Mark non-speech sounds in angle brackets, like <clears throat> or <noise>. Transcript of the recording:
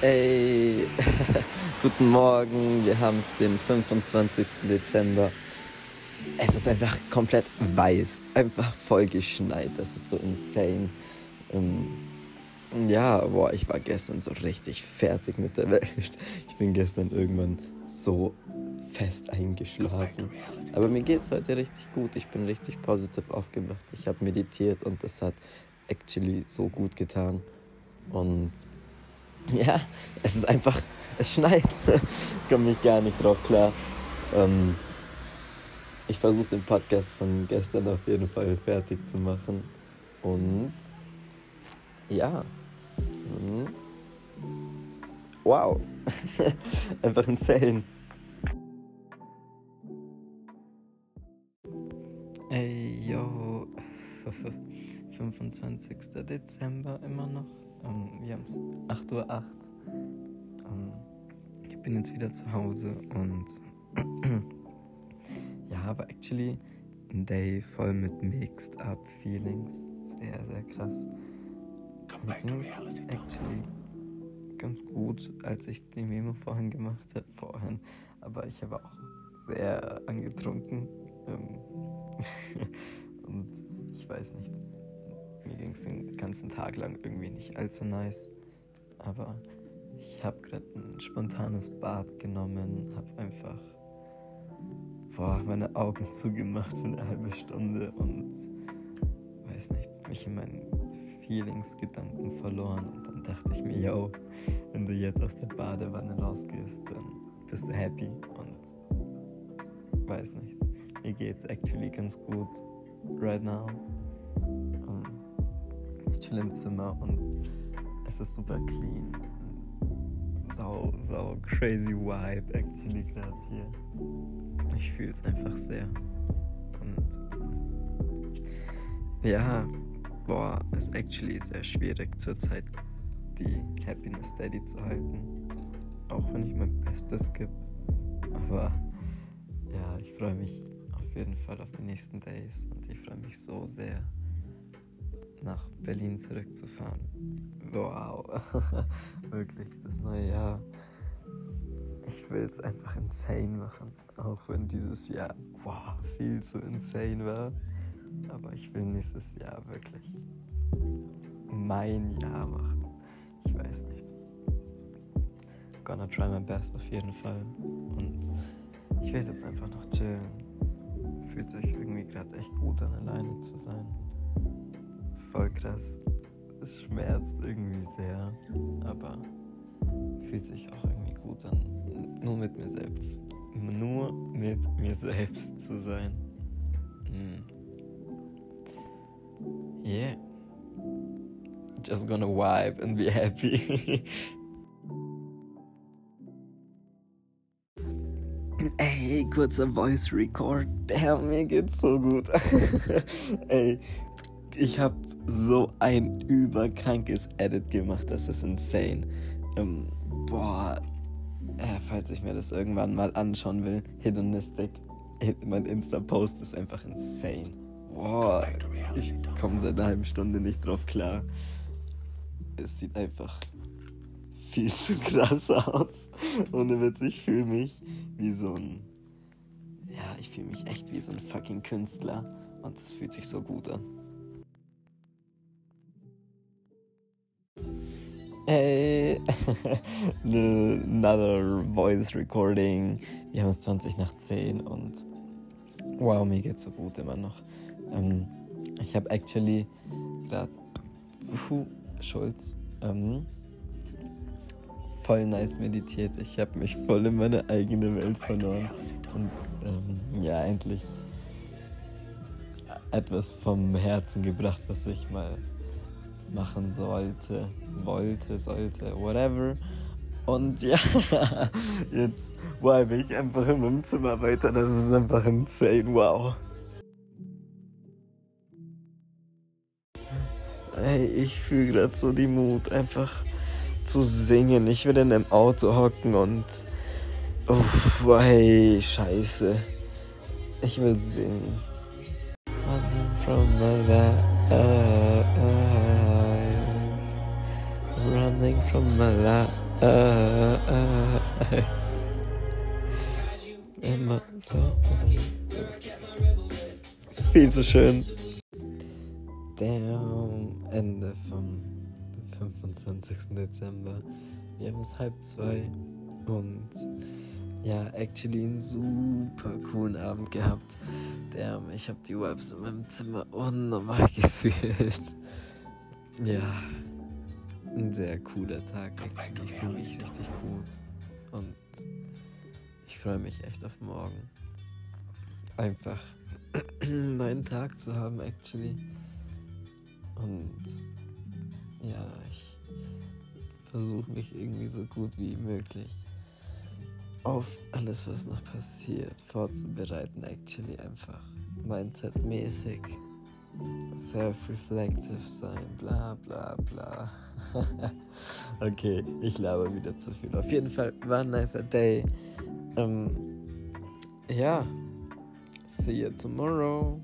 Ey, <laughs> guten Morgen, wir haben es den 25. Dezember. Es ist einfach komplett weiß, einfach voll geschneit, das ist so insane. Ähm, ja, boah, ich war gestern so richtig fertig mit der Welt. Ich bin gestern irgendwann so fest eingeschlafen. Aber mir geht es heute richtig gut, ich bin richtig positiv aufgewacht. Ich habe meditiert und das hat actually so gut getan. Und ja, es ist einfach, es schneit. <laughs> ich komme mich gar nicht drauf klar. Ähm, ich versuche den Podcast von gestern auf jeden Fall fertig zu machen. Und ja. Mhm. Wow. <laughs> einfach insane. Ey, yo. <laughs> 25. Dezember immer noch. Um, ähm, wir haben es 8.08 Uhr. Um, ähm, ich bin jetzt wieder zu Hause und <clears throat> ja, aber actually ein Day voll mit Mixed Up Feelings. Sehr, sehr krass. Mir ging es actually ganz gut, als ich die Memo vorhin gemacht habe. Vorhin. Aber ich habe auch sehr angetrunken. Ähm, <laughs> und ich weiß nicht. Mir ging es den ganzen Tag lang irgendwie nicht allzu nice. Aber ich habe gerade ein spontanes Bad genommen, habe einfach boah, meine Augen <laughs> zugemacht für eine halbe Stunde und weiß nicht, mich in meinen Feelings-Gedanken verloren. Und dann dachte ich mir, yo, wenn du jetzt aus der Badewanne rausgehst, dann bist du happy und weiß nicht. Mir geht's actually ganz gut right now ich chill im Zimmer und es ist super clean. Sau, sau crazy Vibe actually gerade hier. Ich fühle es einfach sehr. Und ja, boah, ist actually sehr schwierig zurzeit die Happiness Steady zu halten. Auch wenn ich mein Bestes gebe. Aber ja, ich freue mich auf jeden Fall auf die nächsten Days und ich freue mich so sehr nach Berlin zurückzufahren. Wow, <laughs> wirklich das neue Jahr. Ich will es einfach insane machen, auch wenn dieses Jahr wow, viel zu insane war. Aber ich will nächstes Jahr wirklich mein Jahr machen. Ich weiß nicht. Gonna try my best auf jeden Fall. Und ich werde jetzt einfach noch chillen. Fühlt sich irgendwie gerade echt gut an, alleine zu sein voll krass. Es schmerzt irgendwie sehr, aber fühlt sich auch irgendwie gut an, nur mit mir selbst, nur mit mir selbst zu sein. Mm. Yeah. Just gonna vibe and be happy. <laughs> Ey, kurzer Voice Record. Damn, mir geht's so gut. <laughs> Ey, ich hab so ein überkrankes Edit gemacht, das ist insane. Ähm, boah, äh, falls ich mir das irgendwann mal anschauen will, Hedonistic, mein Insta-Post ist einfach insane. Boah, ich komme seit einer halben Stunde nicht drauf klar. Es sieht einfach viel zu krass aus. Ohne Witz, ich fühle mich wie so ein. Ja, ich fühle mich echt wie so ein fucking Künstler. Und das fühlt sich so gut an. <laughs> Hey, another voice recording. Wir haben es 20 nach 10 und wow, mir geht's so gut immer noch. Ähm, ich habe actually gerade Schulz ähm, voll nice meditiert. Ich habe mich voll in meine eigene Welt verloren und ähm, ja, endlich etwas vom Herzen gebracht, was ich mal machen sollte, wollte, sollte, whatever. Und ja, <laughs> jetzt vibe ich einfach in meinem Zimmer weiter. Das ist einfach insane, wow. Hey, ich fühle gerade so die Mut, einfach zu singen. Ich will in einem Auto hocken und. Uff, hey, scheiße. Ich will singen. Running from my life. Running from my life. Immer so. Viel zu schön. Der Ende vom 25. Dezember. Wir haben es halb zwei und ja, actually einen super coolen Abend gehabt. Der, ich habe die Vibes in meinem Zimmer unnormal <laughs> gefühlt. Ja, ein sehr cooler Tag, actually. Ich fühle mich richtig gut. Und ich freue mich echt auf morgen. Einfach <clears throat> einen neuen Tag zu haben, actually. Und ja, ich versuche mich irgendwie so gut wie möglich auf alles, was noch passiert, vorzubereiten, actually einfach mindset-mäßig self-reflective sein, bla bla bla. <laughs> okay, ich laber wieder zu viel. Auf jeden Fall war ein nicer Day. Ähm, ja, see you tomorrow.